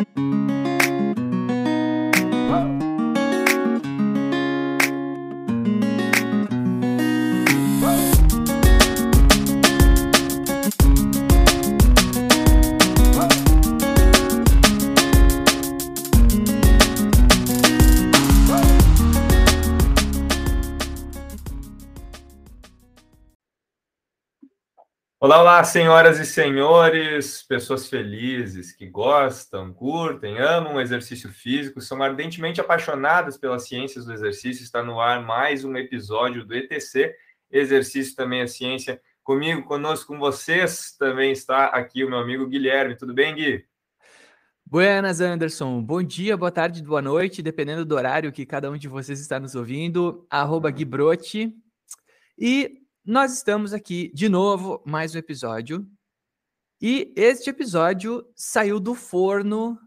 Thank you. Olá, olá, senhoras e senhores, pessoas felizes que gostam, curtem, amam o exercício físico, são ardentemente apaixonadas pelas ciências do exercício. Está no ar mais um episódio do ETC, Exercício também é Ciência. Comigo, conosco, com vocês, também está aqui o meu amigo Guilherme. Tudo bem, Gui? Buenas, Anderson. Bom dia, boa tarde, boa noite, dependendo do horário que cada um de vocês está nos ouvindo. Arroba Gui Brotti. E nós estamos aqui de novo, mais um episódio. E este episódio saiu do forno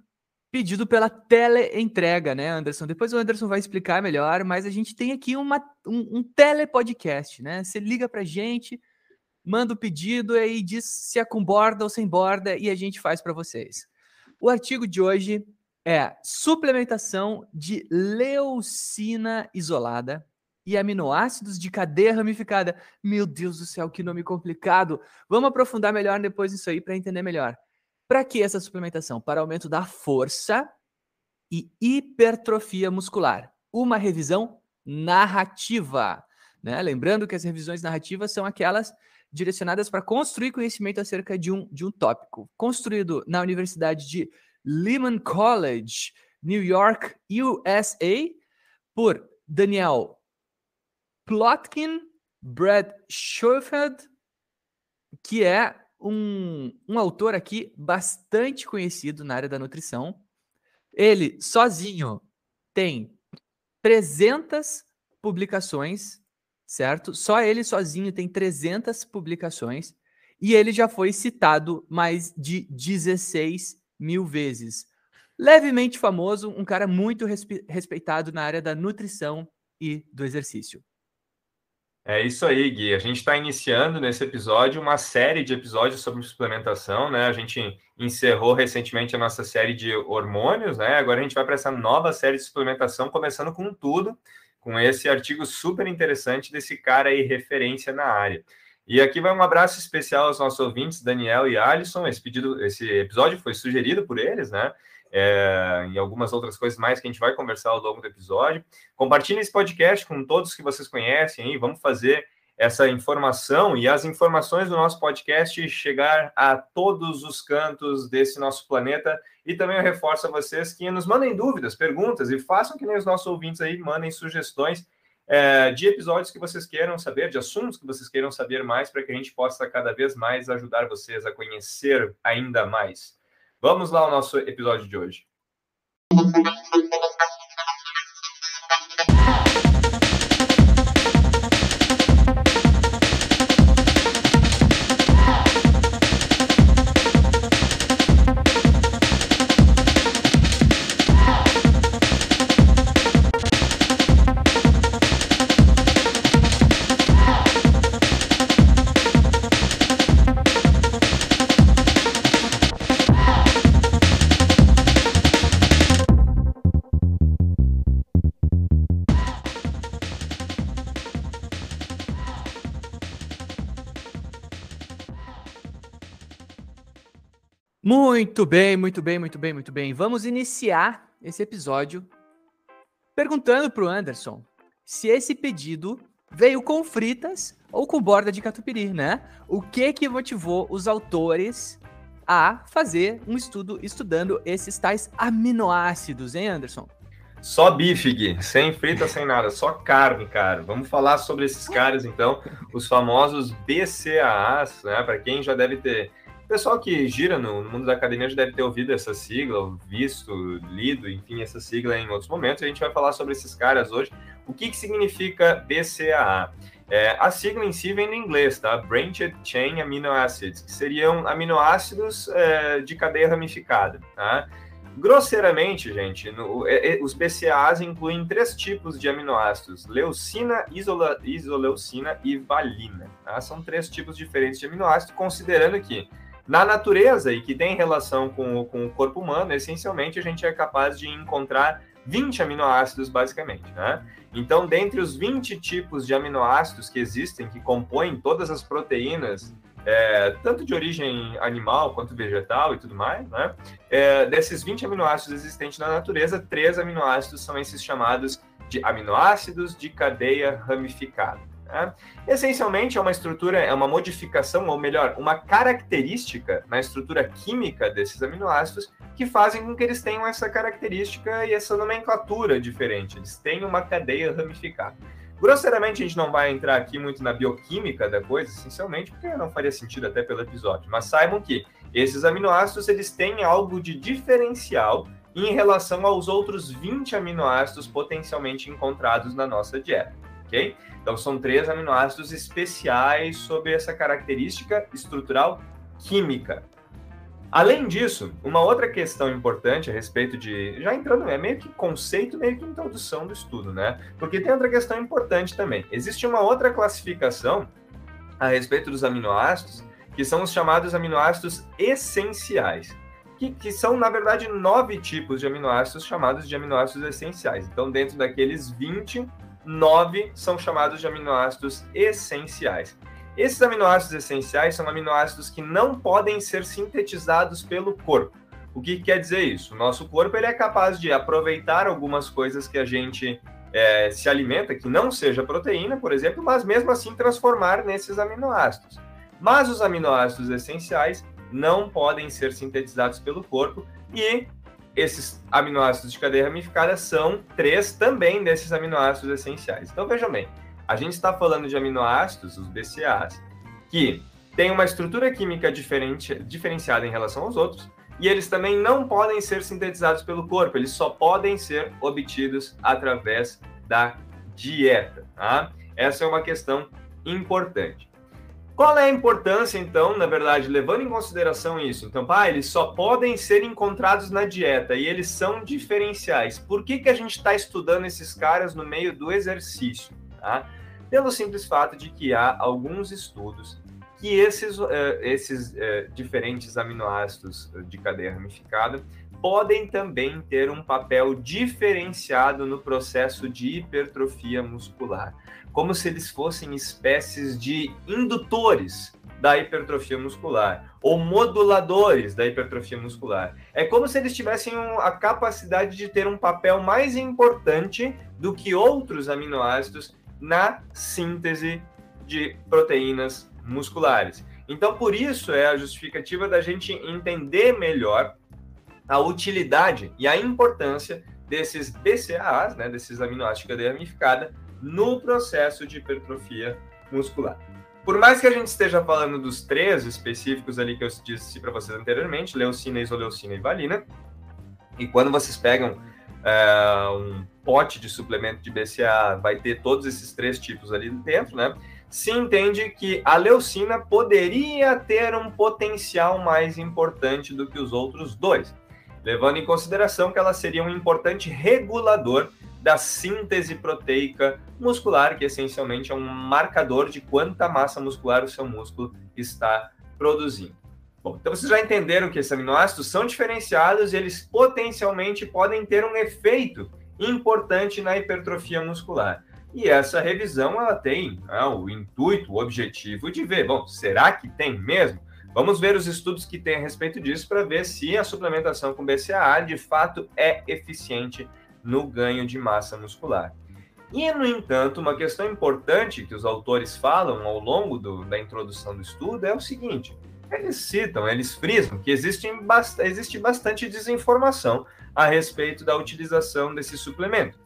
pedido pela teleentrega, né, Anderson? Depois o Anderson vai explicar melhor, mas a gente tem aqui uma, um, um telepodcast, né? Você liga pra gente, manda o pedido e diz se é com borda ou sem borda e a gente faz para vocês. O artigo de hoje é suplementação de leucina isolada e aminoácidos de cadeia ramificada. Meu Deus do céu, que nome complicado. Vamos aprofundar melhor depois isso aí para entender melhor. Para que essa suplementação? Para aumento da força e hipertrofia muscular. Uma revisão narrativa. Né? Lembrando que as revisões narrativas são aquelas direcionadas para construir conhecimento acerca de um, de um tópico. Construído na Universidade de Lehman College, New York, USA, por Daniel Plotkin Brad Schofield, que é um, um autor aqui bastante conhecido na área da nutrição. Ele sozinho tem 300 publicações, certo? Só ele sozinho tem 300 publicações e ele já foi citado mais de 16 mil vezes. Levemente famoso, um cara muito respeitado na área da nutrição e do exercício. É isso aí, Gui. A gente está iniciando nesse episódio uma série de episódios sobre suplementação, né? A gente encerrou recentemente a nossa série de hormônios, né? Agora a gente vai para essa nova série de suplementação, começando com tudo, com esse artigo super interessante desse cara aí, referência na área. E aqui vai um abraço especial aos nossos ouvintes, Daniel e Alisson. Esse pedido, esse episódio foi sugerido por eles, né? É, e algumas outras coisas mais que a gente vai conversar ao longo do episódio. Compartilhe esse podcast com todos que vocês conhecem aí, vamos fazer essa informação e as informações do nosso podcast chegar a todos os cantos desse nosso planeta. E também eu reforço a vocês que nos mandem dúvidas, perguntas e façam que nem os nossos ouvintes aí, mandem sugestões é, de episódios que vocês queiram saber, de assuntos que vocês queiram saber mais, para que a gente possa cada vez mais ajudar vocês a conhecer ainda mais. Vamos lá ao nosso episódio de hoje. Muito bem, muito bem, muito bem, muito bem. Vamos iniciar esse episódio perguntando para o Anderson se esse pedido veio com fritas ou com borda de catupiry, né? O que que motivou os autores a fazer um estudo estudando esses tais aminoácidos, hein, Anderson? Só bife, Gui. sem frita, sem nada, só carne, cara. Vamos falar sobre esses caras, então, os famosos BCAAs, né? Para quem já deve ter pessoal que gira no, mundo da academia já deve ter ouvido essa sigla, visto, lido, enfim, essa sigla em outros momentos. A gente vai falar sobre esses caras hoje. O que, que significa BCAA? É, a sigla em si vem do inglês, tá? Branched Chain Amino Acids, que seriam aminoácidos é, de cadeia ramificada, tá? Grosseiramente, gente, no, é, é os BCAAs incluem três tipos de aminoácidos: leucina, isola, isoleucina e valina. Tá? São três tipos diferentes de aminoácidos, considerando que na natureza e que tem relação com, com o corpo humano, essencialmente a gente é capaz de encontrar 20 aminoácidos, basicamente. Né? Então, dentre os 20 tipos de aminoácidos que existem, que compõem todas as proteínas, é, tanto de origem animal quanto vegetal e tudo mais, né? É, desses 20 aminoácidos existentes na natureza, três aminoácidos são esses chamados de aminoácidos de cadeia ramificada. Né? Essencialmente, é uma estrutura, é uma modificação, ou melhor, uma característica na estrutura química desses aminoácidos que fazem com que eles tenham essa característica e essa nomenclatura diferente. Eles têm uma cadeia ramificada. Grosseiramente, a gente não vai entrar aqui muito na bioquímica da coisa, essencialmente, porque não faria sentido até pelo episódio. Mas saibam que esses aminoácidos eles têm algo de diferencial em relação aos outros 20 aminoácidos potencialmente encontrados na nossa dieta, Então, são três aminoácidos especiais sobre essa característica estrutural química. Além disso, uma outra questão importante a respeito de. Já entrando, é meio que conceito, meio que introdução do estudo, né? Porque tem outra questão importante também. Existe uma outra classificação a respeito dos aminoácidos, que são os chamados aminoácidos essenciais, que, que são, na verdade, nove tipos de aminoácidos chamados de aminoácidos essenciais. Então, dentro daqueles 20 nove são chamados de aminoácidos essenciais. Esses aminoácidos essenciais são aminoácidos que não podem ser sintetizados pelo corpo. O que quer dizer isso? O nosso corpo ele é capaz de aproveitar algumas coisas que a gente é, se alimenta, que não seja proteína, por exemplo, mas mesmo assim transformar nesses aminoácidos. Mas os aminoácidos essenciais não podem ser sintetizados pelo corpo e esses aminoácidos de cadeia ramificada são três também desses aminoácidos essenciais. Então vejam bem, a gente está falando de aminoácidos, os BCAAs, que têm uma estrutura química diferente, diferenciada em relação aos outros, e eles também não podem ser sintetizados pelo corpo, eles só podem ser obtidos através da dieta. Tá? Essa é uma questão importante. Qual é a importância, então, na verdade, levando em consideração isso? Então, pá, eles só podem ser encontrados na dieta e eles são diferenciais. Por que, que a gente está estudando esses caras no meio do exercício? Tá? Pelo simples fato de que há alguns estudos que esses, uh, esses uh, diferentes aminoácidos de cadeia ramificada podem também ter um papel diferenciado no processo de hipertrofia muscular como se eles fossem espécies de indutores da hipertrofia muscular ou moduladores da hipertrofia muscular. É como se eles tivessem a capacidade de ter um papel mais importante do que outros aminoácidos na síntese de proteínas musculares. Então, por isso é a justificativa da gente entender melhor a utilidade e a importância desses BCAAs, né, desses aminoácidos de cadeia ramificada, no processo de hipertrofia muscular. Por mais que a gente esteja falando dos três específicos ali que eu disse para vocês anteriormente, leucina, isoleucina e valina, e quando vocês pegam é, um pote de suplemento de BCA, vai ter todos esses três tipos ali dentro, né? Se entende que a leucina poderia ter um potencial mais importante do que os outros dois, levando em consideração que ela seria um importante regulador da síntese proteica muscular, que essencialmente é um marcador de quanta massa muscular o seu músculo está produzindo. Bom, então vocês já entenderam que esses aminoácidos são diferenciados e eles potencialmente podem ter um efeito importante na hipertrofia muscular. E essa revisão ela tem né, o intuito, o objetivo de ver, bom, será que tem mesmo? Vamos ver os estudos que tem a respeito disso para ver se a suplementação com BCAA de fato é eficiente no ganho de massa muscular. E, no entanto, uma questão importante que os autores falam ao longo do, da introdução do estudo é o seguinte: eles citam, eles frisam que existe, existe bastante desinformação a respeito da utilização desse suplemento.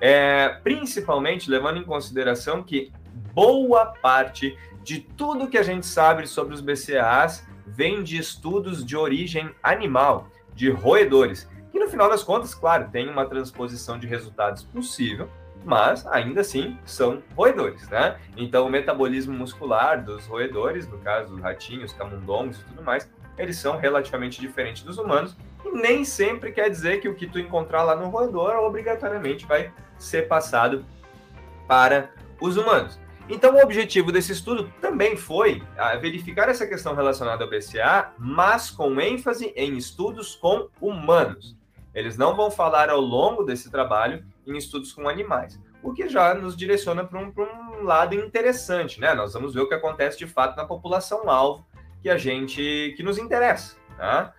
É, principalmente levando em consideração que boa parte de tudo que a gente sabe sobre os BCAAs vem de estudos de origem animal, de roedores. No final das contas, claro, tem uma transposição de resultados possível, mas ainda assim são roedores, né? Então o metabolismo muscular dos roedores, no caso ratinhos, camundongos e tudo mais, eles são relativamente diferentes dos humanos e nem sempre quer dizer que o que tu encontrar lá no roedor obrigatoriamente vai ser passado para os humanos. Então, o objetivo desse estudo também foi ah, verificar essa questão relacionada ao BCA, mas com ênfase em estudos com humanos. Eles não vão falar ao longo desse trabalho em estudos com animais, o que já nos direciona para um, um, lado interessante, né? Nós vamos ver o que acontece de fato na população-alvo que a gente que nos interessa, tá?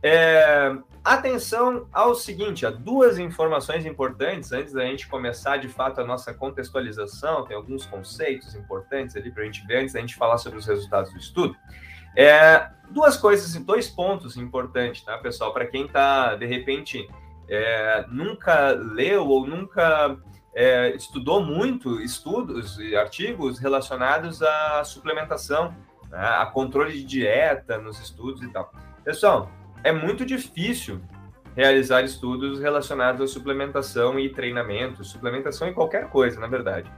É, atenção ao seguinte, há duas informações importantes antes da gente começar de fato a nossa contextualização. Tem alguns conceitos importantes ali para a gente ver antes da gente falar sobre os resultados do estudo. É, duas coisas, dois pontos importantes, tá, pessoal? Para quem está de repente é, nunca leu ou nunca é, estudou muito estudos e artigos relacionados à suplementação, né, a controle de dieta nos estudos e tal. Pessoal, é muito difícil realizar estudos relacionados à suplementação e treinamento, suplementação em qualquer coisa, na verdade.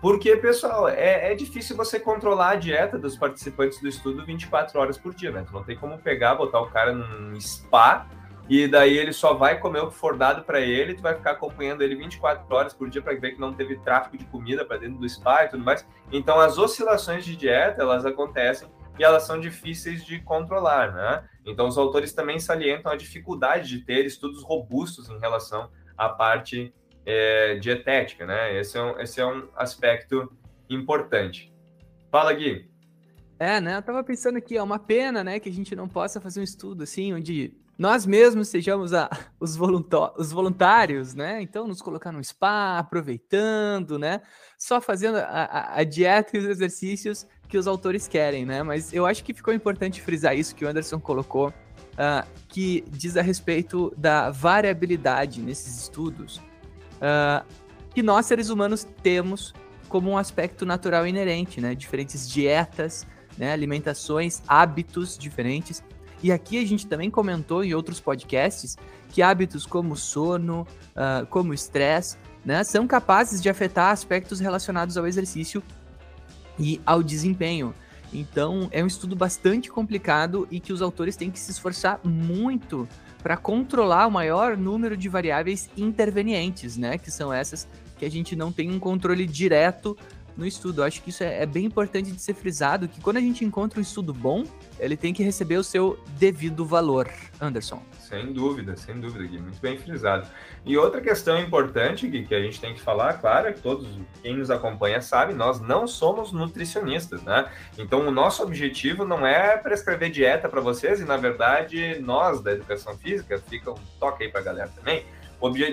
Porque, pessoal, é, é, difícil você controlar a dieta dos participantes do estudo 24 horas por dia, né? Tu não tem como pegar, botar o cara num spa e daí ele só vai comer o que for dado para ele, tu vai ficar acompanhando ele 24 horas por dia para ver que não teve tráfico de comida para dentro do spa e tudo mais. Então, as oscilações de dieta, elas acontecem e elas são difíceis de controlar, né? Então, os autores também salientam a dificuldade de ter estudos robustos em relação à parte é, dietética, né? Esse é, um, esse é um aspecto importante. Fala, Gui. É, né? Eu tava pensando aqui, é uma pena, né, que a gente não possa fazer um estudo assim, onde nós mesmos sejamos a, os, os voluntários, né? Então, nos colocar no spa, aproveitando, né? Só fazendo a, a, a dieta e os exercícios que os autores querem, né? Mas eu acho que ficou importante frisar isso que o Anderson colocou, uh, que diz a respeito da variabilidade nesses estudos, uh, que nós seres humanos temos como um aspecto natural inerente, né? Diferentes dietas, né? alimentações, hábitos diferentes. E aqui a gente também comentou em outros podcasts que hábitos como sono, uh, como estresse, né, são capazes de afetar aspectos relacionados ao exercício e ao desempenho. Então, é um estudo bastante complicado e que os autores têm que se esforçar muito para controlar o maior número de variáveis intervenientes, né? Que são essas que a gente não tem um controle direto no estudo. Eu acho que isso é, é, bem importante de ser frisado, que quando a gente encontra um estudo bom, ele tem que receber o seu devido valor. Anderson. Sem dúvida, sem dúvida, Gui, muito bem frisado. E outra questão importante, Gui, que a gente tem que falar, claro, é que todos quem nos acompanha sabe, nós não somos nutricionistas, né? Então o nosso objetivo não é prescrever dieta para vocês, e na verdade nós da educação física, fica um toque aí para a galera também,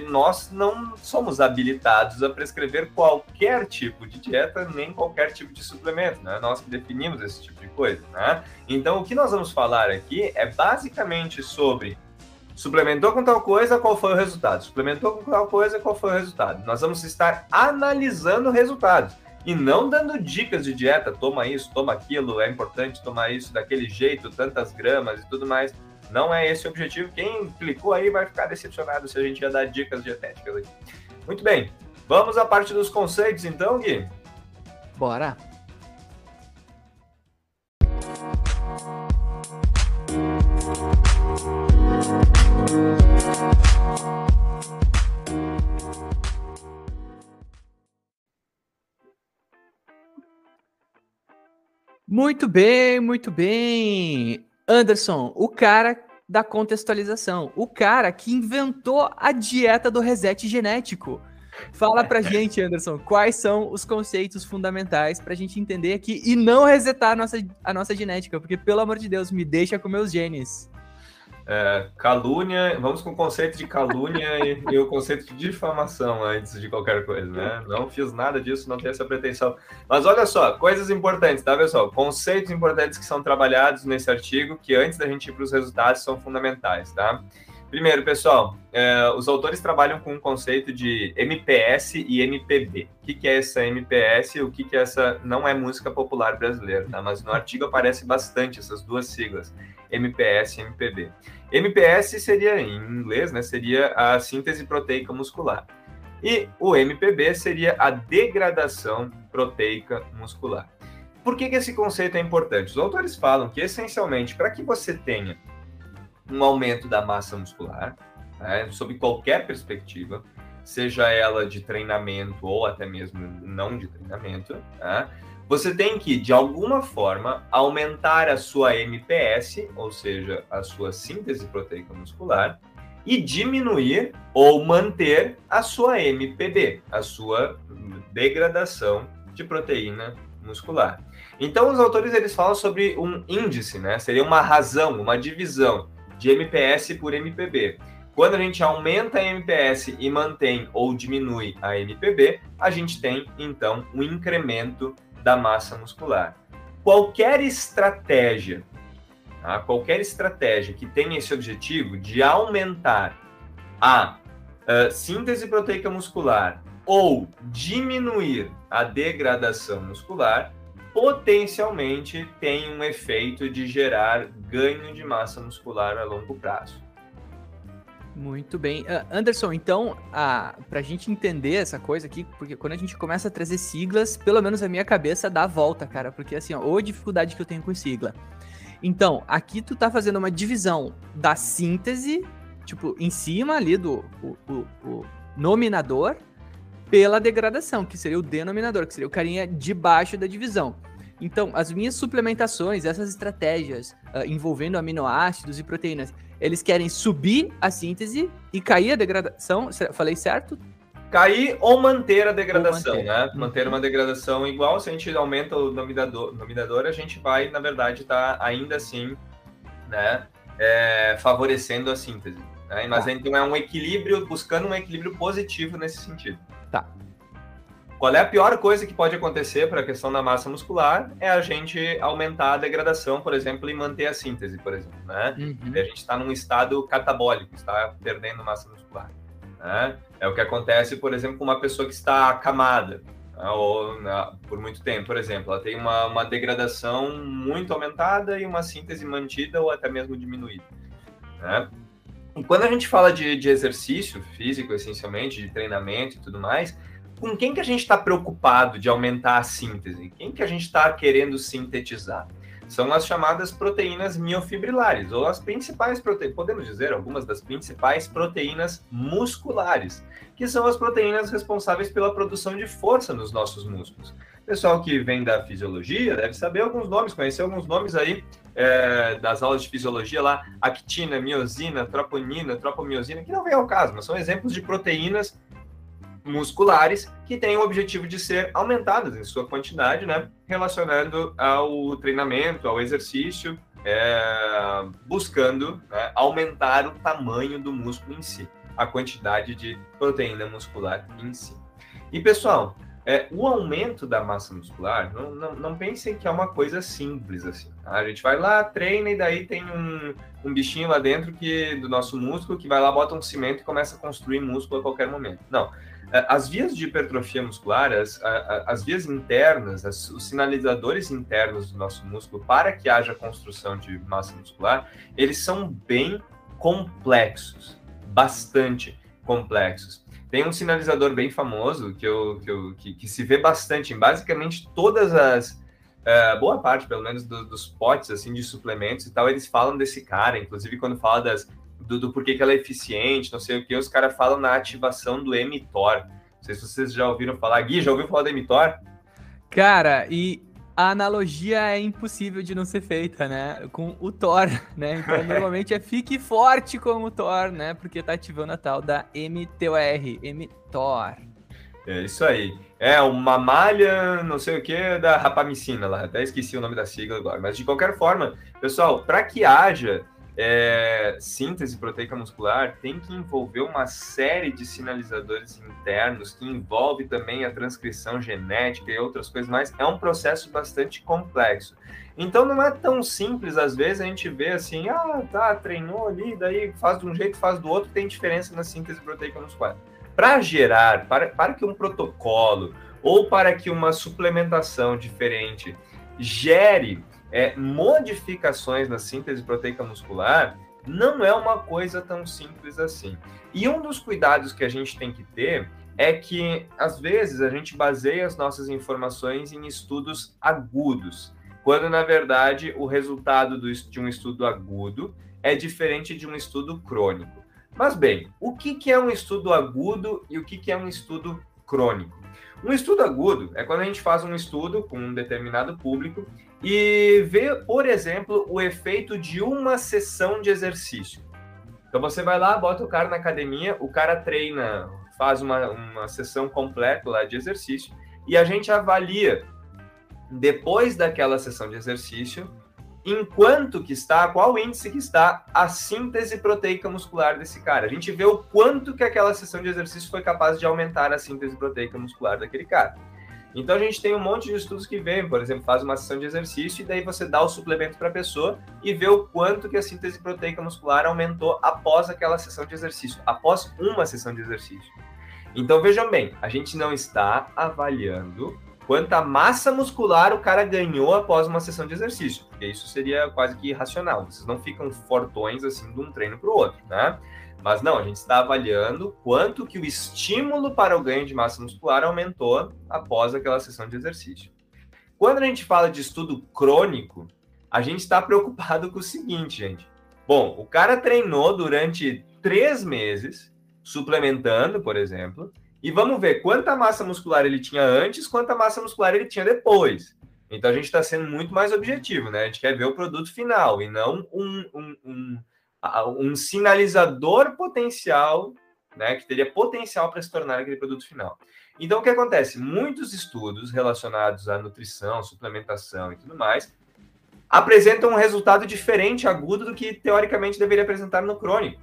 nós não somos habilitados a prescrever qualquer tipo de dieta, nem qualquer tipo de suplemento, né? Nós que definimos esse tipo de coisa, né? Então, o que nós vamos falar aqui é basicamente sobre suplementou com tal coisa, qual foi o resultado? Suplementou com tal coisa, qual foi o resultado? Nós vamos estar analisando resultados e não dando dicas de dieta, toma isso, toma aquilo, é importante tomar isso daquele jeito, tantas gramas e tudo mais. Não é esse o objetivo. Quem clicou aí vai ficar decepcionado se a gente ia dar dicas dietéticas aqui. Muito bem. Vamos à parte dos conceitos, então, Gui? Bora! Muito bem, muito bem. Anderson, o cara da contextualização, o cara que inventou a dieta do reset genético. Fala pra gente, Anderson, quais são os conceitos fundamentais pra gente entender aqui e não resetar a nossa, a nossa genética, porque pelo amor de Deus, me deixa com meus genes. É, calúnia, vamos com o conceito de calúnia e, e, o conceito de difamação antes de qualquer coisa, né? Não fiz nada disso, não tenho essa pretensão. Mas olha só, coisas importantes, tá, pessoal? Conceitos importantes que são trabalhados nesse artigo, que antes da gente ir para os resultados são fundamentais, tá? Primeiro, pessoal, é, os autores trabalham com o conceito de MPS e MPB. O que, que é essa MPS e o que, que é essa não é música popular brasileira, tá? Mas no artigo aparece bastante essas duas siglas, MPS e MPB. MPS seria, em inglês, né, seria a síntese proteica muscular. E o MPB seria a degradação proteica muscular. Por que, que esse conceito é importante? Os autores falam que, essencialmente, para que você tenha um aumento da massa muscular, né, sob qualquer perspectiva, seja ela de treinamento ou até mesmo não de treinamento, né? você tem que, de alguma forma, aumentar a sua MPS, ou seja, a sua síntese proteica muscular, e diminuir ou manter a sua MPB, a sua degradação de proteína muscular. Então, os autores eles falam sobre um índice, né? Seria uma razão, uma divisão de MPS por MPB. Quando a gente aumenta a MPS e mantém ou diminui a MPB, a gente tem então um incremento da massa muscular. Qualquer estratégia, tá? qualquer estratégia que tenha esse objetivo de aumentar a uh, síntese proteica muscular ou diminuir a degradação muscular, potencialmente tem um efeito de gerar ganho de massa muscular a longo prazo. Muito bem. Uh, Anderson, então, para a gente entender essa coisa aqui, porque quando a gente começa a trazer siglas, pelo menos a minha cabeça dá a volta, cara, porque assim, ó, ou a dificuldade que eu tenho com sigla. Então, aqui tu tá fazendo uma divisão da síntese, tipo, em cima ali do o, o, o nominador, pela degradação, que seria o denominador, que seria o carinha debaixo da divisão. Então, as minhas suplementações, essas estratégias uh, envolvendo aminoácidos e proteínas, eles querem subir a síntese e cair a degradação. Falei certo? Cair ou manter a degradação, manter. né? Manter uma degradação igual, se a gente aumenta o nominador, nominador a gente vai, na verdade, estar tá ainda assim, né? É, favorecendo a síntese. Né? Mas tá. então é um equilíbrio, buscando um equilíbrio positivo nesse sentido. Tá. Qual é a pior coisa que pode acontecer para a questão da massa muscular? É a gente aumentar a degradação, por exemplo, e manter a síntese, por exemplo, né? Uhum. A gente está num estado catabólico, está perdendo massa muscular. Né? É o que acontece, por exemplo, com uma pessoa que está acamada, né? ou né, por muito tempo, por exemplo, ela tem uma, uma degradação muito aumentada e uma síntese mantida ou até mesmo diminuída. Né? E quando a gente fala de, de exercício físico, essencialmente, de treinamento e tudo mais, com quem que a gente está preocupado de aumentar a síntese? Quem que a gente está querendo sintetizar? São as chamadas proteínas miofibrilares, ou as principais proteínas, podemos dizer, algumas das principais proteínas musculares, que são as proteínas responsáveis pela produção de força nos nossos músculos. Pessoal que vem da fisiologia deve saber alguns nomes, conhecer alguns nomes aí é, das aulas de fisiologia lá, actina, miosina, troponina, tropomiosina, que não vem ao caso, mas são exemplos de proteínas musculares que têm o objetivo de ser aumentadas em sua quantidade, né? Relacionando ao treinamento, ao exercício, é, buscando né, aumentar o tamanho do músculo em si, a quantidade de proteína muscular em si. E pessoal, é, o aumento da massa muscular, não, não, não, pensem que é uma coisa simples assim. A gente vai lá, treina e daí tem um, um bichinho lá dentro que do nosso músculo que vai lá, bota um cimento e começa a construir músculo a qualquer momento. Não. As vias de hipertrofia muscular, as, as vias internas, as, os sinalizadores internos do nosso músculo para que haja construção de massa muscular, eles são bem complexos, bastante complexos. Tem um sinalizador bem famoso que, eu, que, eu, que, que se vê bastante em basicamente todas as. Uh, boa parte, pelo menos, do, dos potes assim, de suplementos e tal, eles falam desse cara, inclusive quando fala das do, do porquê que ela é eficiente, não sei o que, os caras falam na ativação do mTOR. Não sei se vocês já ouviram falar. Gui, já ouviu falar do mTOR? Cara, e a analogia é impossível de não ser feita, né? Com o Thor, né? Então, normalmente é fique forte com o Thor, né? Porque tá ativando a tal da mTOR, mTOR. É isso aí. É uma malha, não sei o que, da rapamicina lá. Até esqueci o nome da sigla agora. Mas de qualquer forma, pessoal, para que haja é, síntese proteica muscular tem que envolver uma série de sinalizadores internos, que envolve também a transcrição genética e outras coisas mais. É um processo bastante complexo. Então não é tão simples, às vezes, a gente vê assim, ah, tá, treinou ali, daí faz de um jeito, faz do outro, tem diferença na síntese proteica muscular. Para gerar, para, para que um protocolo ou para que uma suplementação diferente gere é, modificações na síntese proteica muscular, não é uma coisa tão simples assim. E um dos cuidados que a gente tem que ter é que, às vezes, a gente baseia as nossas informações em estudos agudos, quando, na verdade, o resultado do, de um estudo agudo é diferente de um estudo crônico. Mas bem, o que, que é um estudo agudo e o que, que é um estudo crônico? Um estudo agudo é quando a gente faz um estudo com um determinado público e vê, por exemplo, o efeito de uma sessão de exercício. Então você vai lá, bota o cara na academia, o cara treina, faz uma, uma sessão completa lá de exercício e a gente avalia depois daquela sessão de exercício enquanto que está, qual índice que está a síntese proteica muscular desse cara. A gente vê o quanto que aquela sessão de exercício foi capaz de aumentar a síntese proteica muscular daquele cara. Então a gente tem um monte de estudos que vêm, por exemplo, faz uma sessão de exercício e daí você dá o suplemento para a pessoa e vê o quanto que a síntese proteica muscular aumentou após aquela sessão de exercício, após uma sessão de exercício. Então vejam bem, a gente não está avaliando quanta massa muscular o cara ganhou após uma sessão de exercício, porque isso seria quase que irracional. Vocês não ficam fortões assim de um treino para o outro, né? Mas não, a gente está avaliando quanto que o estímulo para o ganho de massa muscular aumentou após aquela sessão de exercício. Quando a gente fala de estudo crônico, a gente está preocupado com o seguinte, gente. Bom, o cara treinou durante três meses, suplementando, por exemplo, e vamos ver quanta massa muscular ele tinha antes, quanta massa muscular ele tinha depois. Então a gente está sendo muito mais objetivo, né? A gente quer ver o produto final e não um, um, um, um sinalizador potencial, né? Que teria potencial para se tornar aquele produto final. Então o que acontece? Muitos estudos relacionados à nutrição, suplementação e tudo mais apresentam um resultado diferente agudo do que teoricamente deveria apresentar no crônico.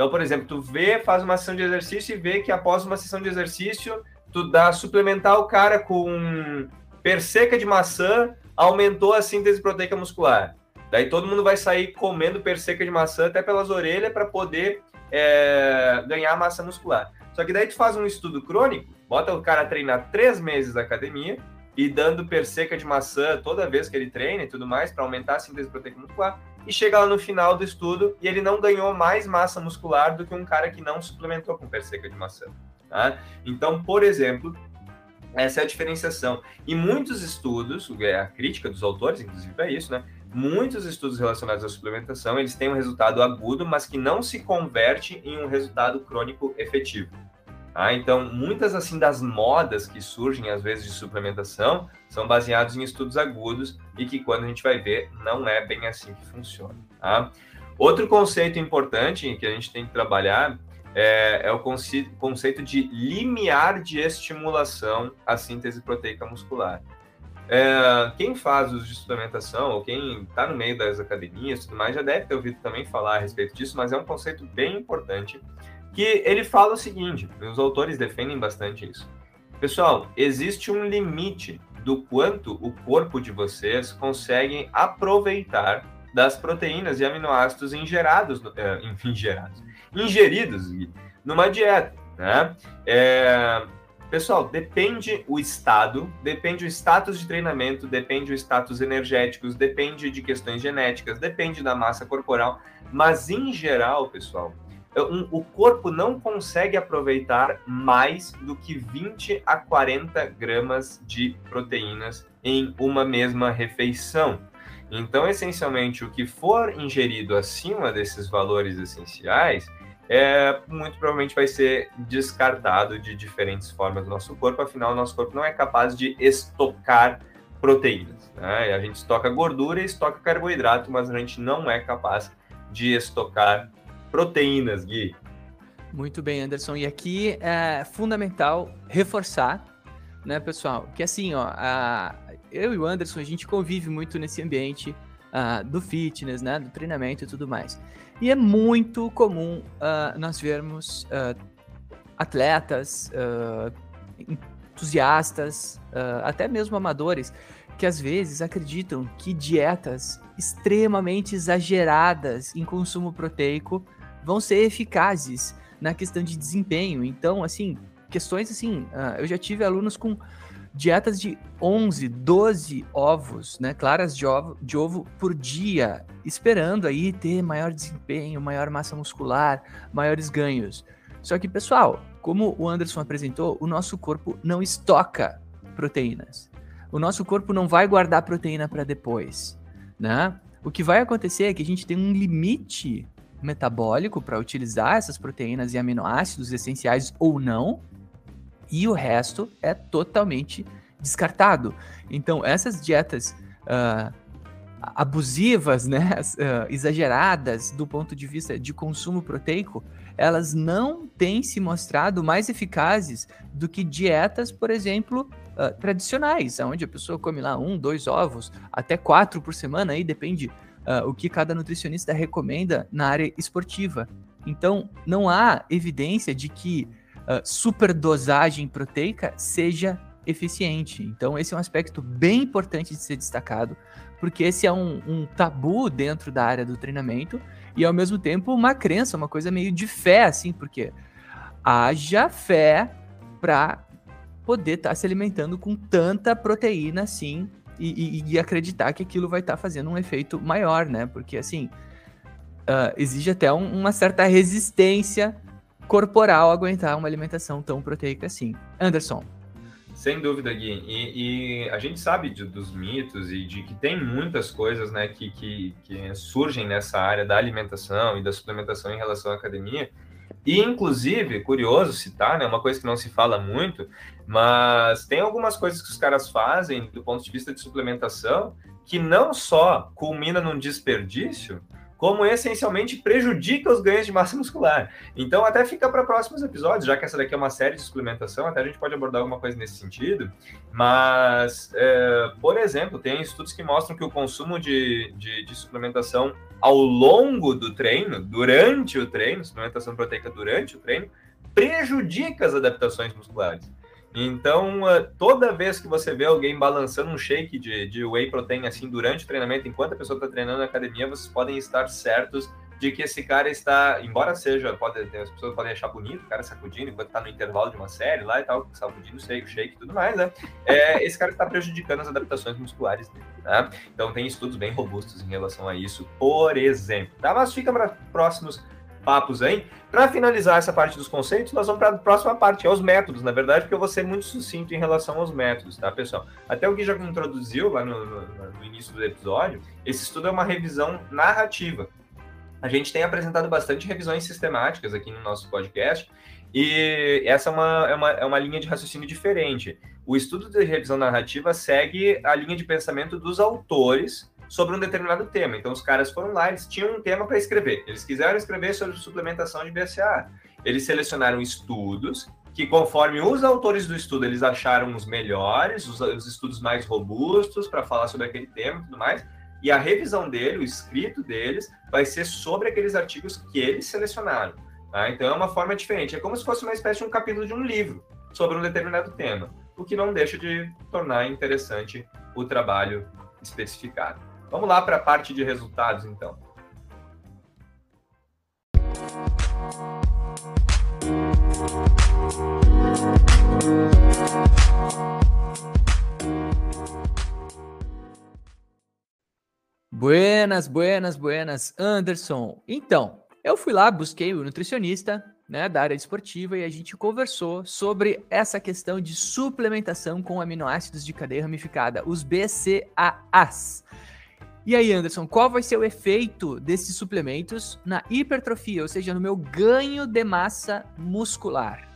Então, por exemplo, tu vê, faz uma sessão de exercício e vê que após uma sessão de exercício, tu dá suplementar o cara com perseca de maçã, aumentou a síntese proteica muscular. Daí todo mundo vai sair comendo perseca de maçã até pelas orelhas para poder é, ganhar massa muscular. Só que daí tu faz um estudo crônico, bota o cara treinar três meses na academia e dando perseca de maçã toda vez que ele treina e tudo mais para aumentar a síntese proteica muscular e chega lá no final do estudo e ele não ganhou mais massa muscular do que um cara que não suplementou com perseca de maçã. Tá? Então, por exemplo, essa é a diferenciação. E muitos estudos, é a crítica dos autores, inclusive, é isso, né? Muitos estudos relacionados à suplementação, eles têm um resultado agudo, mas que não se converte em um resultado crônico efetivo. Ah, então, muitas assim das modas que surgem às vezes de suplementação são baseados em estudos agudos e que quando a gente vai ver não é bem assim que funciona. Tá? Outro conceito importante que a gente tem que trabalhar é, é o conce conceito de limiar de estimulação à síntese proteica muscular. É, quem faz uso de suplementação, ou quem está no meio das academias tudo mais, já deve ter ouvido também falar a respeito disso, mas é um conceito bem importante que ele fala o seguinte: os autores defendem bastante isso. Pessoal, existe um limite do quanto o corpo de vocês consegue aproveitar das proteínas e aminoácidos ingerados, é, ingerados, ingeridos numa dieta, né? É, pessoal, depende o estado, depende o status de treinamento, depende o status energéticos, depende de questões genéticas, depende da massa corporal, mas em geral, pessoal, um, o corpo não consegue aproveitar mais do que 20 a 40 gramas de proteínas em uma mesma refeição. Então, essencialmente, o que for ingerido acima desses valores essenciais, é, muito provavelmente vai ser descartado de diferentes formas do nosso corpo, afinal, o nosso corpo não é capaz de estocar proteínas. Né? A gente estoca gordura e estoca carboidrato, mas a gente não é capaz de estocar proteínas, Gui. Muito bem, Anderson. E aqui é fundamental reforçar, né, pessoal, que assim, ó, a, eu e o Anderson, a gente convive muito nesse ambiente uh, do fitness, né, do treinamento e tudo mais. E é muito comum uh, nós vermos uh, atletas, entusiastas, até mesmo amadores, que às vezes acreditam que dietas extremamente exageradas em consumo proteico vão ser eficazes na questão de desempenho. Então, assim, questões assim, uh, eu já tive alunos com dietas de 11, 12 ovos, né, claras de ovo, de ovo por dia, esperando aí ter maior desempenho, maior massa muscular, maiores ganhos. Só que, pessoal, como o Anderson apresentou, o nosso corpo não estoca proteínas. O nosso corpo não vai guardar proteína para depois, né? O que vai acontecer é que a gente tem um limite metabólico para utilizar essas proteínas e aminoácidos essenciais ou não, e o resto é totalmente descartado. Então, essas dietas uh, abusivas, né, uh, exageradas do ponto de vista de consumo proteico, elas não têm se mostrado mais eficazes do que dietas, por exemplo, uh, tradicionais, onde a pessoa come lá um, dois ovos, até quatro por semana, aí depende uh, o que cada nutricionista recomenda na área esportiva. Então, não há evidência de que uh, superdosagem proteica seja eficiente. Então, esse é um aspecto bem importante de ser destacado, porque esse é um, um tabu dentro da área do treinamento e, ao mesmo tempo, uma crença, uma coisa meio de fé, assim, porque haja fé para poder estar tá se alimentando com tanta proteína assim e, e, e acreditar que aquilo vai estar tá fazendo um efeito maior, né? Porque assim uh, exige até um, uma certa resistência corporal aguentar uma alimentação tão proteica assim. Anderson. Sem dúvida, Gui. E, e a gente sabe de, dos mitos e de que tem muitas coisas né, que, que, que surgem nessa área da alimentação e da suplementação em relação à academia e, inclusive, curioso citar, né, uma coisa que não se fala muito, mas tem algumas coisas que os caras fazem do ponto de vista de suplementação que não só culmina num desperdício, como essencialmente prejudica os ganhos de massa muscular. Então, até fica para próximos episódios, já que essa daqui é uma série de suplementação, até a gente pode abordar alguma coisa nesse sentido. Mas, é, por exemplo, tem estudos que mostram que o consumo de, de, de, suplementação ao longo do treino, durante o treino, suplementação proteica durante o treino, prejudica as adaptações musculares. Então, ah, toda vez que você vê alguém balançando um shake de, de whey protein assim durante o treinamento, enquanto a pessoa está treinando na academia, vocês podem estar certos de que esse cara está, embora seja, pode, as pessoas podem achar bonito o cara sacudindo enquanto está no intervalo de uma série lá e tal, sacudindo o shake, shake e tudo mais, né? É, esse cara está prejudicando as adaptações musculares dele, né? Então, tem estudos bem robustos em relação a isso, por exemplo, tá? Mas fica para próximos papos aí. Para finalizar essa parte dos conceitos, nós vamos para a próxima parte, é os métodos, na verdade, porque eu vou ser muito sucinto em relação aos métodos, tá, pessoal? Até o Gui já introduziu lá no, no, no início do episódio, esse estudo é uma revisão narrativa. A gente tem apresentado bastante revisões sistemáticas aqui no nosso podcast, e essa é uma, é uma, é uma linha de raciocínio diferente. O estudo de revisão narrativa segue a linha de pensamento dos autores sobre um determinado tema. Então, os caras foram lá, eles tinham um tema para escrever. Eles quiseram escrever sobre suplementação de BCA. Eles selecionaram estudos que, conforme os autores do estudo, eles acharam os melhores, os, os estudos mais robustos para falar sobre aquele tema e tudo mais. E a revisão dele, o escrito deles, vai ser sobre aqueles artigos que eles selecionaram. Tá? Então, é uma forma diferente. É como se fosse uma espécie de um capítulo de um livro sobre um determinado tema, o que não deixa de tornar interessante o trabalho especificado. Vamos lá para a parte de resultados, então. Buenas, buenas, buenas, Anderson. Então, eu fui lá, busquei o nutricionista, né, da área esportiva e a gente conversou sobre essa questão de suplementação com aminoácidos de cadeia ramificada, os BCAAs. E aí, Anderson, qual vai ser o efeito desses suplementos na hipertrofia, ou seja, no meu ganho de massa muscular?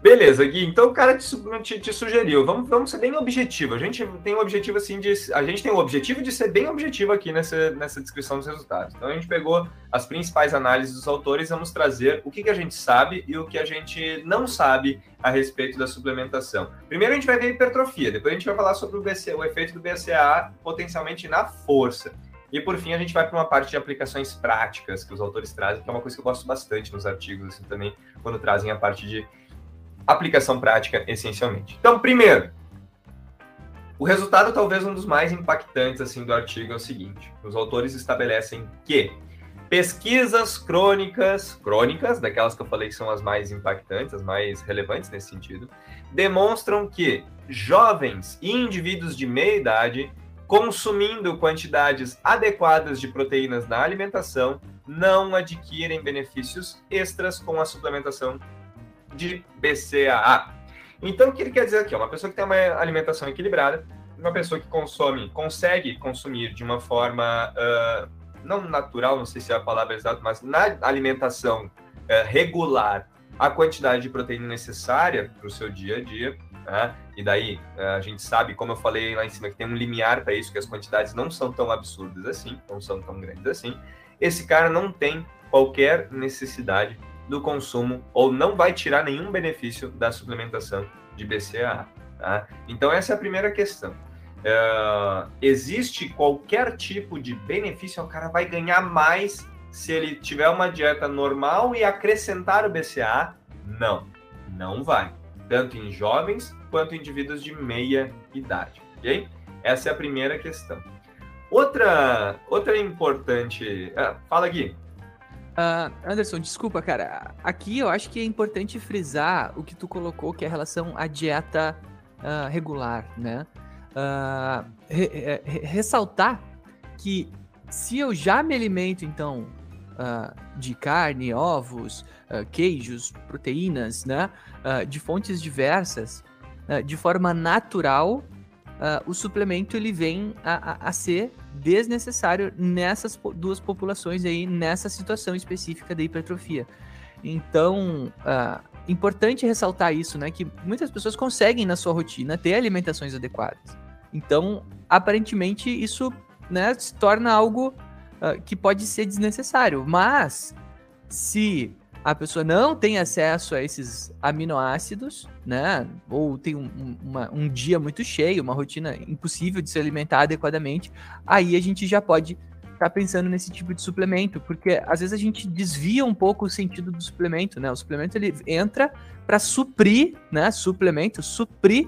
Beleza, Gui. Então o cara te, te, te, sugeriu. Vamos, vamos ser bem objetivo. A gente tem um objetivo assim de. A gente tem o objetivo de ser bem objetivo aqui nessa, nessa descrição dos resultados. Então a gente pegou as principais análises dos autores vamos trazer o que, que a gente sabe e o que a gente não sabe a respeito da suplementação. Primeiro a gente vai ver a hipertrofia, depois a gente vai falar sobre o, BC, o efeito do BCAA potencialmente na força. E por fim, a gente vai para uma parte de aplicações práticas que os autores trazem, que é uma coisa que eu gosto bastante nos artigos, assim, também, quando trazem a parte de aplicação prática, essencialmente. Então, primeiro, o resultado talvez um dos mais impactantes assim do artigo é o seguinte: os autores estabelecem que pesquisas crônicas, crônicas, daquelas que eu falei que são as mais impactantes, as mais relevantes nesse sentido, demonstram que jovens e indivíduos de meia idade consumindo quantidades adequadas de proteínas na alimentação não adquirem benefícios extras com a suplementação de BCAA. Então, o que ele quer dizer aqui? Uma pessoa que tem uma alimentação equilibrada, uma pessoa que consome, consegue consumir de uma forma uh, não natural, não sei se é a palavra exata, mas na alimentação é, regular, a quantidade de proteína necessária para o seu dia a dia, né? E daí é, a gente sabe, como eu falei lá em cima, que tem um limiar para isso, que as quantidades não são tão absurdas assim, não são tão grandes assim. Esse cara não tem qualquer necessidade do consumo ou não vai tirar nenhum benefício da suplementação de BCAA. Tá? Então, essa é a primeira questão. Uh, existe qualquer tipo de benefício, o cara vai ganhar mais se ele tiver uma dieta normal e acrescentar o BCA? Não, não vai. Tanto em jovens quanto em indivíduos de meia idade. Ok? Essa é a primeira questão. Outra, outra importante. Ah, fala, Gui. Uh, Anderson, desculpa, cara. Aqui eu acho que é importante frisar o que tu colocou, que é a relação à dieta uh, regular, né? Uh, re re ressaltar que se eu já me alimento, então, de carne, ovos, queijos, proteínas, né? de fontes diversas, de forma natural, o suplemento ele vem a, a, a ser desnecessário nessas duas populações aí, nessa situação específica da hipertrofia. Então, uh, importante ressaltar isso, né? Que muitas pessoas conseguem na sua rotina ter alimentações adequadas. Então, aparentemente, isso né, se torna algo uh, que pode ser desnecessário. Mas, se a pessoa não tem acesso a esses aminoácidos, né? Ou tem um, uma, um dia muito cheio, uma rotina impossível de se alimentar adequadamente, aí a gente já pode estar tá pensando nesse tipo de suplemento, porque às vezes a gente desvia um pouco o sentido do suplemento, né? O suplemento ele entra para suprir, né? Suplemento, suprir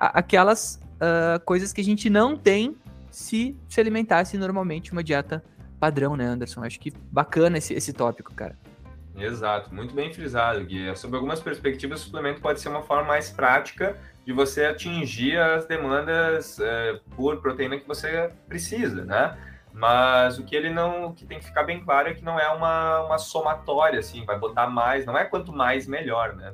a, aquelas uh, coisas que a gente não tem se se alimentasse normalmente uma dieta padrão, né, Anderson? Acho que bacana esse, esse tópico, cara. Exato, muito bem frisado, Gui. Sob algumas perspectivas, o suplemento pode ser uma forma mais prática de você atingir as demandas é, por proteína que você precisa, né? Mas o que ele não, o que tem que ficar bem claro é que não é uma, uma somatória, assim, vai botar mais, não é quanto mais melhor, né?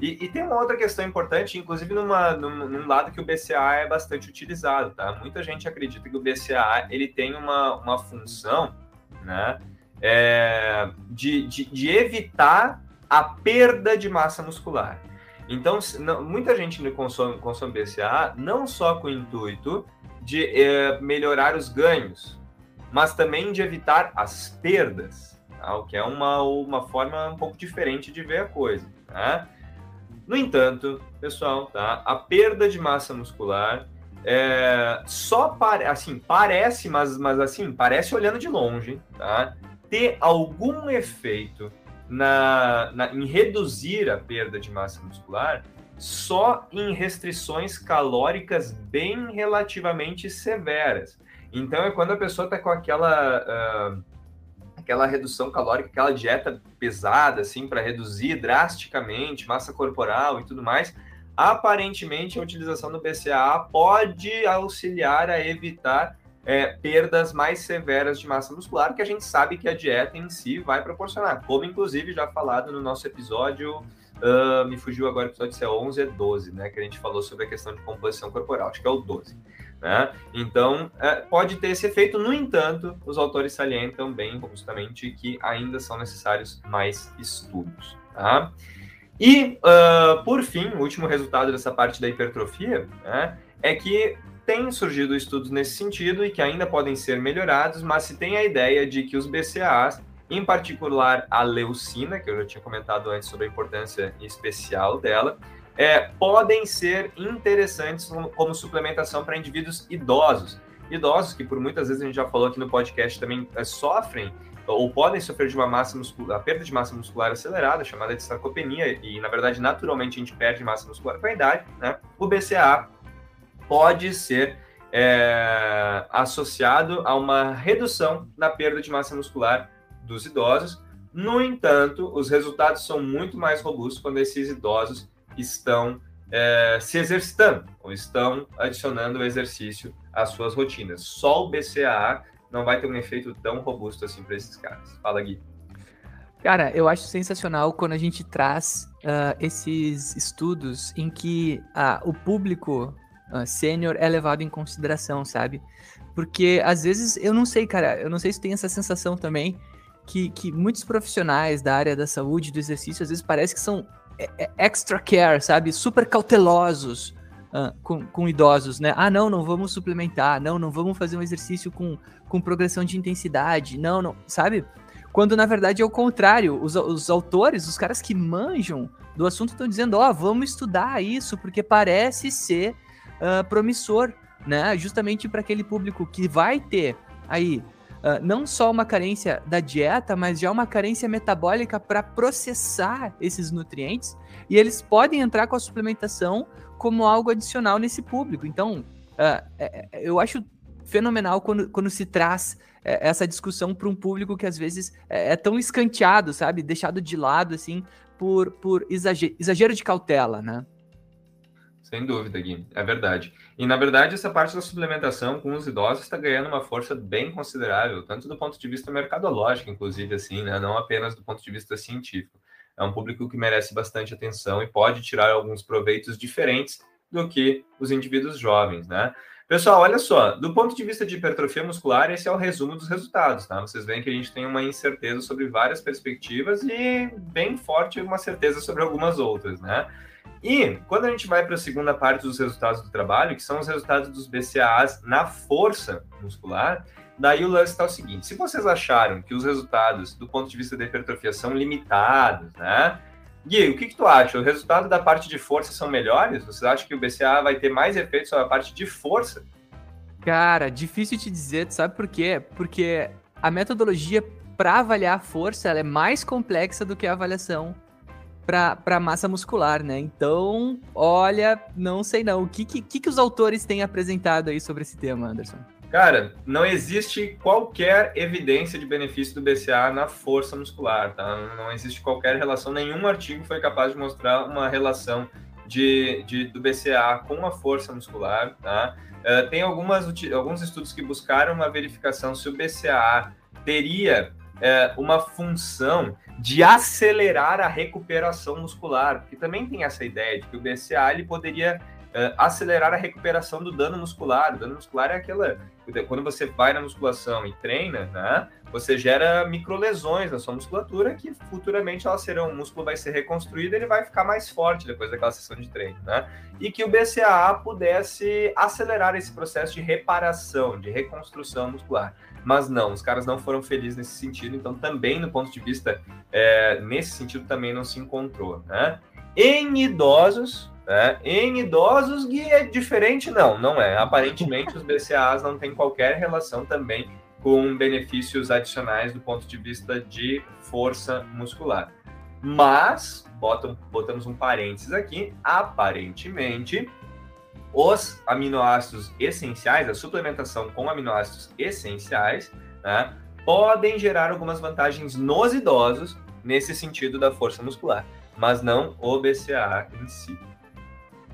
E, e tem uma outra questão importante, inclusive numa, num, num, lado que o BCA é bastante utilizado, tá? Muita gente acredita que o BCA ele tem uma, uma função, né? É, de, de, de, evitar a perda de massa muscular. Então, não, muita gente consome, consome BCA não só com o intuito de é, melhorar os ganhos, mas também de evitar as perdas, tá? o que é uma, uma forma um pouco diferente de ver a coisa. Tá? No entanto, pessoal, tá? a perda de massa muscular é, só pare, assim, parece, mas, mas assim, parece olhando de longe, tá? Ter algum efeito na, na, em reduzir a perda de massa muscular só em restrições calóricas bem relativamente severas. Então é quando a pessoa está com aquela uh, aquela redução calórica, aquela dieta pesada assim para reduzir drasticamente massa corporal e tudo mais. Aparentemente a utilização do BCAA pode auxiliar a evitar é, perdas mais severas de massa muscular, que a gente sabe que a dieta em si vai proporcionar. Como, inclusive, já falado no nosso episódio, uh, me fugiu agora o episódio se é 11 é 12, né? Que a gente falou sobre a questão de composição corporal, acho que é o 12. Né? Então, é, pode ter esse efeito, no entanto, os autores salientam bem, justamente, que ainda são necessários mais estudos. Tá? E, uh, por fim, o último resultado dessa parte da hipertrofia né, é que tem surgido estudos nesse sentido e que ainda podem ser melhorados, mas se tem a ideia de que os BCAAs, em particular a leucina, que eu já tinha comentado antes sobre a importância especial dela, é, podem ser interessantes como, suplementação para indivíduos idosos. Idosos que, por muitas vezes, a gente já falou aqui no podcast, também é, sofrem ou podem sofrer de uma massa muscular, perda de massa muscular acelerada, chamada de sarcopenia, e na verdade, naturalmente, a gente perde massa muscular com a idade, né? O BCA pode ser é, associado a uma redução na perda de massa muscular dos idosos. No entanto, os resultados são muito mais robustos quando esses idosos estão é, se exercitando ou estão adicionando exercício às suas rotinas. Só o BCAA não vai ter um efeito tão robusto assim para esses caras. Fala, Gui. Cara, eu acho sensacional quando a gente traz uh, esses estudos em que uh, o público uh, sênior é levado em consideração, sabe? Porque às vezes, eu não sei, cara, eu não sei se tem essa sensação também que, que muitos profissionais da área da saúde, do exercício, às vezes parece que são extra care, sabe? Super cautelosos uh, com, com idosos, né? Ah, não, não vamos suplementar, não, não vamos fazer um exercício com, com progressão de intensidade, não, não, sabe? Quando na verdade é o contrário, os, os autores, os caras que manjam do assunto estão dizendo, ó, oh, vamos estudar isso, porque parece ser uh, promissor, né? Justamente para aquele público que vai ter aí uh, não só uma carência da dieta, mas já uma carência metabólica para processar esses nutrientes, e eles podem entrar com a suplementação como algo adicional nesse público. Então, uh, eu acho fenomenal quando, quando se traz é, essa discussão para um público que às vezes é, tão escanteado, sabe? Deixado de lado, assim, por, por exagero de cautela, né? Sem dúvida, Gui, é verdade. E na verdade, essa parte da suplementação com os idosos está ganhando uma força bem considerável, tanto do ponto de vista mercadológico, inclusive, assim, né? Não apenas do ponto de vista científico. É um público que merece bastante atenção e pode tirar alguns proveitos diferentes do que os indivíduos jovens, né? Pessoal, olha só, do ponto de vista de hipertrofia muscular, esse é o resumo dos resultados, tá? Vocês veem que a gente tem uma incerteza sobre várias perspectivas e bem forte uma certeza sobre algumas outras, né? E quando a gente vai para a segunda parte dos resultados do trabalho, que são os resultados dos BCAAs na força muscular, daí o lance está o seguinte: se vocês acharam que os resultados do ponto de vista da hipertrofia são limitados, né? Gui, o que, que tu acha? O resultado da parte de força são melhores? Você acha que o BCA vai ter mais efeito sobre a parte de força? Cara, difícil te dizer, sabe por quê? Porque a metodologia para avaliar a força é mais complexa do que a avaliação para massa muscular, né? Então, olha, não sei não. O que, que, que os autores têm apresentado aí sobre esse tema, Anderson? Cara, não existe qualquer evidência de benefício do BCA na força muscular, tá? Não existe qualquer relação, nenhum artigo foi capaz de mostrar uma relação de, de do BCA com a força muscular, tá? Uh, tem algumas, alguns estudos que buscaram uma verificação se o BCA teria é, uma função de acelerar a recuperação muscular, porque também tem essa ideia de que o BCA ele poderia é, acelerar a recuperação do dano muscular. O dano muscular é aquela quando você vai na musculação e treina, né? Você gera microlesões na sua musculatura que futuramente elas serão, o músculo vai ser reconstruído, ele vai ficar mais forte depois daquela sessão de treino, né? E que o BCAA pudesse acelerar esse processo de reparação, de reconstrução muscular. Mas não, os caras não foram felizes nesse sentido, então também no ponto de vista, é, nesse sentido também não se encontrou, né? Em idosos, né? Em idosos, Gui, é diferente? Não, não é. Aparentemente, os BCAAs não têm qualquer relação também com benefícios adicionais do ponto de vista de força muscular. Mas, botam, botamos um parênteses aqui, aparentemente, os aminoácidos essenciais, a suplementação com aminoácidos essenciais, né, podem gerar algumas vantagens nos idosos nesse sentido da força muscular, mas não o BCAA em si.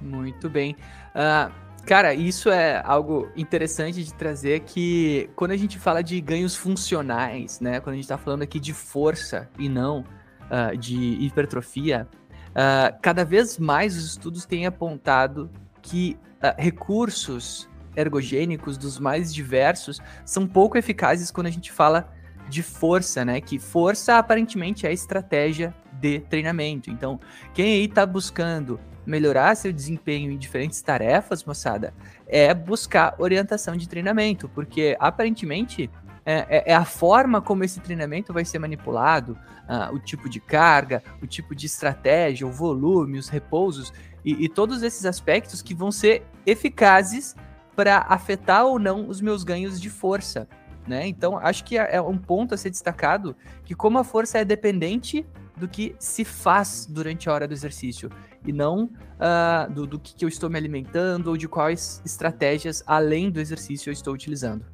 Muito bem. Uh, cara, isso é algo interessante de trazer que quando a gente fala de ganhos funcionais, né? Quando a gente está falando aqui de força e não uh, de hipertrofia, uh, cada vez mais os estudos têm apontado que uh, recursos ergogênicos dos mais diversos são pouco eficazes quando a gente fala de força, né? Que força aparentemente é estratégia de treinamento. Então, quem aí está buscando melhorar seu desempenho em diferentes tarefas, moçada, é buscar orientação de treinamento, porque aparentemente é, é, é a forma como esse treinamento vai ser manipulado, uh, o tipo de carga, o tipo de estratégia, o volume, os repousos e, e todos esses aspectos que vão ser eficazes para afetar ou não os meus ganhos de força. Né? Então, acho que é, é um ponto a ser destacado que como a força é dependente do que se faz durante a hora do exercício e não uh, do, do que, que eu estou me alimentando ou de quais estratégias além do exercício eu estou utilizando.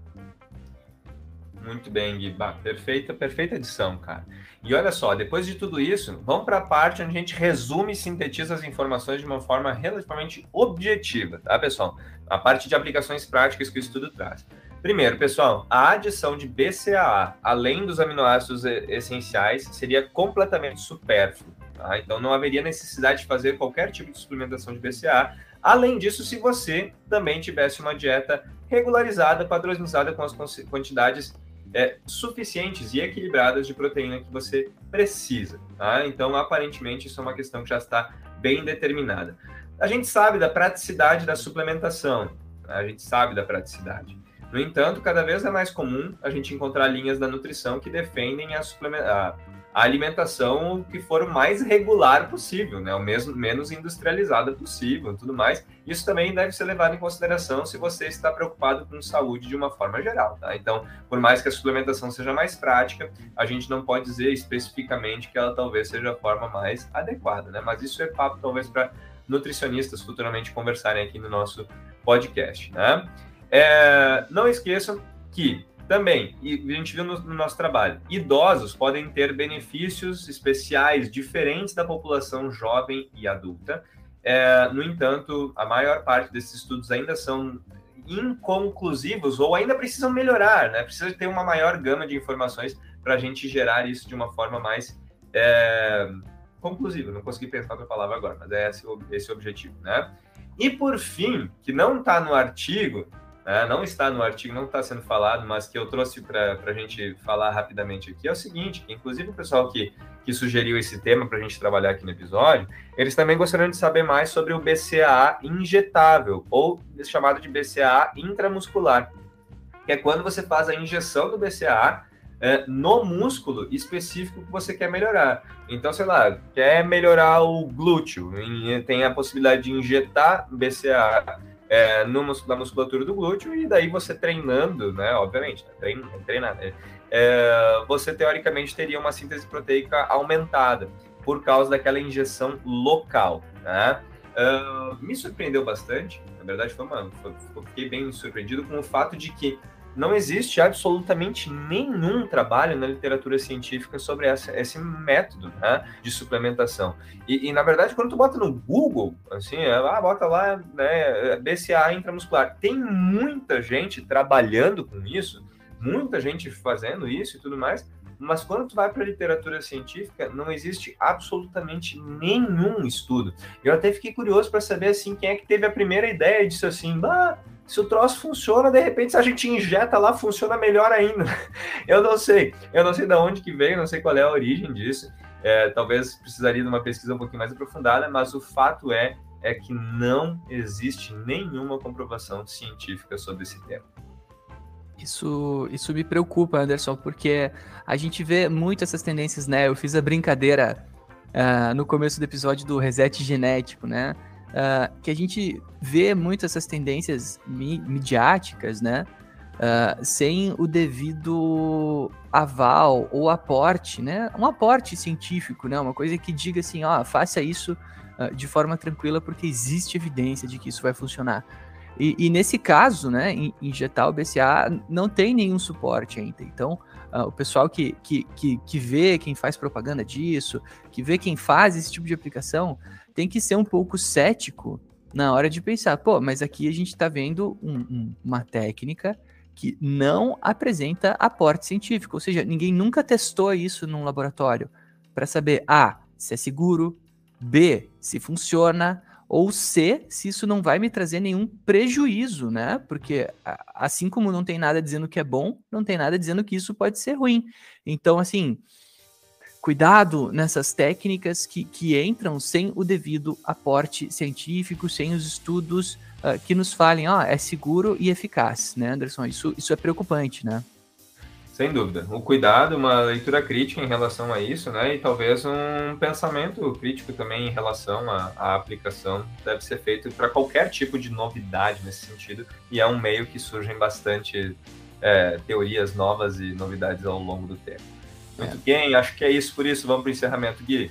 Muito bem, Gui. perfeita, perfeita edição, cara. E olha só, depois de tudo isso, vamos para a parte onde a gente resume e sintetiza as informações de uma forma relativamente objetiva, tá, pessoal? A parte de aplicações práticas que o estudo traz. Primeiro, pessoal, a adição de BCAA, além dos aminoácidos essenciais, seria completamente supérfluo. Tá? Então, não haveria necessidade de fazer qualquer tipo de suplementação de BCAA, Além disso, se você também tivesse uma dieta regularizada, padronizada com as quantidades é, suficientes e equilibradas de proteína que você precisa. Tá? Então, aparentemente, isso é uma questão que já está bem determinada. A gente sabe da praticidade da suplementação, tá? a gente sabe da praticidade. No entanto, cada vez é mais comum a gente encontrar linhas da nutrição que defendem a, a, alimentação que for o mais regular possível, né? o mesmo, menos industrializada possível tudo mais. Isso também deve ser levado em consideração se você está preocupado com saúde de uma forma geral. Tá? Então, por mais que a suplementação seja mais prática, a gente não pode dizer especificamente que ela talvez seja a forma mais adequada, né? mas isso é papo talvez para nutricionistas futuramente conversarem aqui no nosso podcast. Né? É, não esqueçam que também, e a gente viu no, no, nosso trabalho, idosos podem ter benefícios especiais diferentes da população jovem e adulta. É, no entanto, a maior parte desses estudos ainda são inconclusivos ou ainda precisam melhorar, né? Precisa ter uma maior gama de informações para a gente gerar isso de uma forma mais é, conclusiva. Não consegui pensar outra palavra agora, mas é esse, esse o objetivo, né? E por fim, que não está no artigo, né, não está no artigo, não está sendo falado, mas que eu trouxe para a gente falar rapidamente aqui, é o seguinte, que inclusive o pessoal que, que sugeriu esse tema para a gente trabalhar aqui no episódio, eles também gostariam de saber mais sobre o BCAA injetável, ou chamado de BCAA intramuscular, que é quando você faz a injeção do BCAA é, no músculo específico que você quer melhorar. Então, sei lá, quer melhorar o glúteo, tem a possibilidade de injetar BCAA é, no, na musculatura do glúteo, e daí você treinando, né? Obviamente, né, trein, treinar, né, é, você teoricamente teria uma síntese proteica aumentada por causa daquela injeção local, né? Uh, me surpreendeu bastante, na verdade foi uma, foi, fiquei bem surpreendido com o fato de que não existe absolutamente nenhum trabalho na literatura científica sobre essa, esse método né, de suplementação. E, e, na verdade, quando tu bota no Google, assim, ah, bota lá, né, BCA intramuscular, tem muita gente trabalhando com isso, muita gente fazendo isso e tudo mais, mas quando tu vai para a literatura científica, não existe absolutamente nenhum estudo. Eu até fiquei curioso para saber assim quem é que teve a primeira ideia disso assim, bah, se o troço funciona, de repente, se a gente injeta lá, funciona melhor ainda. Eu não sei. Eu não sei de onde que veio, não sei qual é a origem disso. É, talvez precisaria de uma pesquisa um pouquinho mais aprofundada, mas o fato é, é que não existe nenhuma comprovação científica sobre esse tema. Isso, isso me preocupa, Anderson, porque a gente vê muito essas tendências, né? Eu fiz a brincadeira uh, no começo do episódio do reset genético, né? Uh, que a gente vê muito essas tendências mi midiáticas, né? Uh, sem o devido aval ou aporte, né? Um aporte científico, né? Uma coisa que diga assim, ó, faça isso uh, de forma tranquila porque existe evidência de que isso vai funcionar. E, e nesse caso, né, injetar o BCA não tem nenhum suporte ainda. Então, uh, o pessoal que, que, que, que vê quem faz propaganda disso, que vê quem faz esse tipo de aplicação, tem que ser um pouco cético na hora de pensar, pô, mas aqui a gente está vendo um, um, uma técnica que não apresenta aporte científico, ou seja, ninguém nunca testou isso num laboratório para saber A, se é seguro, B, se funciona, ou C, se isso não vai me trazer nenhum prejuízo, né? Porque assim como não tem nada dizendo que é bom, não tem nada dizendo que isso pode ser ruim. Então, assim, cuidado nessas técnicas que, que entram sem o devido aporte científico, sem os estudos uh, que nos falem, ó, oh, é seguro e eficaz, né, Anderson? Isso, isso é preocupante, né? Sem dúvida. O cuidado, uma leitura crítica em relação a isso, né? E talvez um pensamento crítico também em relação à, aplicação deve ser feito para qualquer tipo de novidade nesse sentido. E é um meio que surgem bastante é, teorias novas e novidades ao longo do tempo. Muito é. bem, acho que é isso por isso. Vamos para o encerramento, Gui.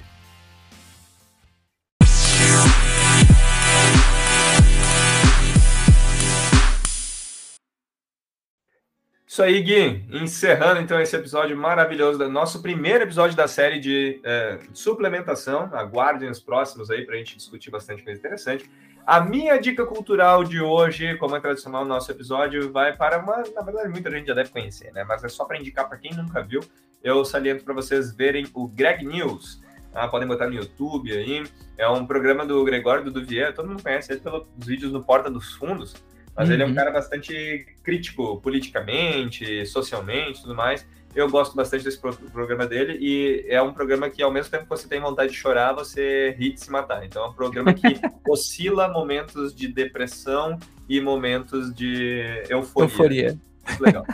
Isso aí, Gui. Encerrando então esse episódio maravilhoso, nosso primeiro episódio da série de é, suplementação. Aguardem os próximos aí para a gente discutir bastante coisa interessante. A minha dica cultural de hoje, como é tradicional no nosso episódio, vai para uma. Na verdade, muita gente já deve conhecer, né? Mas é só para indicar para quem nunca viu. Eu saliento para vocês verem o Greg News. Ah, podem botar no YouTube aí. É um programa do Gregório do Duvier, todo mundo conhece ele pelos vídeos no Porta dos Fundos, mas uhum. ele é um uhum. cara bastante crítico politicamente, socialmente tudo mais. Eu gosto bastante desse programa dele e é um programa que, ao mesmo tempo que você tem vontade de chorar, você ri de se matar. Então, é um programa que oscila momentos de depressão e momentos de euforia. Euforia. Muito legal.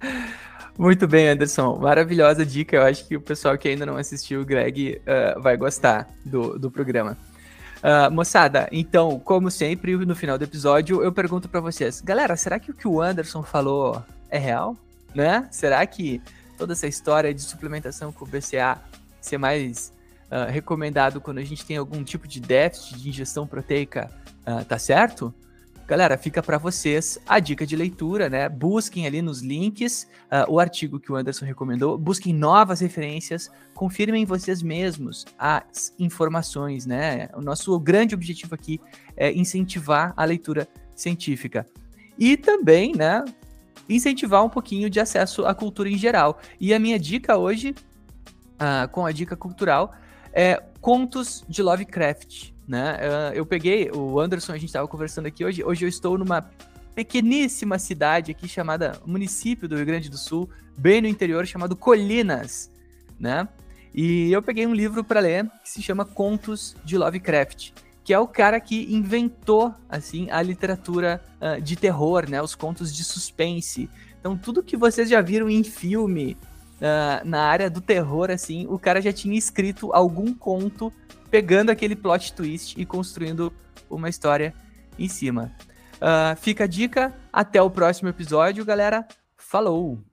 Muito bem, Anderson. Maravilhosa dica. Eu acho que o pessoal que ainda não assistiu o Greg uh, vai gostar do, do programa. Uh, moçada, então, como sempre, no final do episódio, eu pergunto para vocês: galera, será que o que o Anderson falou é real? né? Será que toda essa história de suplementação com o BCA ser mais uh, recomendado quando a gente tem algum tipo de déficit de ingestão proteica uh, tá certo? Galera, fica para vocês a dica de leitura, né? Busquem ali nos links uh, o artigo que o Anderson recomendou, busquem novas referências, confirmem vocês mesmos as informações, né? O nosso grande objetivo aqui é incentivar a leitura científica. E também, né, incentivar um pouquinho de acesso à cultura em geral. E a minha dica hoje, uh, com a dica cultural, é contos de Lovecraft. Né? Uh, eu peguei, o Anderson, a gente estava conversando aqui hoje. Hoje eu estou numa pequeníssima cidade aqui chamada município do Rio Grande do Sul, bem no interior, chamado Colinas, né? E eu peguei um livro para ler que se chama Contos de Lovecraft que é o cara que inventou assim a literatura uh, de terror, né, os contos de suspense. Então tudo que vocês já viram em filme uh, na área do terror, assim, o cara já tinha escrito algum conto pegando aquele plot twist e construindo uma história em cima. Uh, fica a dica, até o próximo episódio, galera. Falou!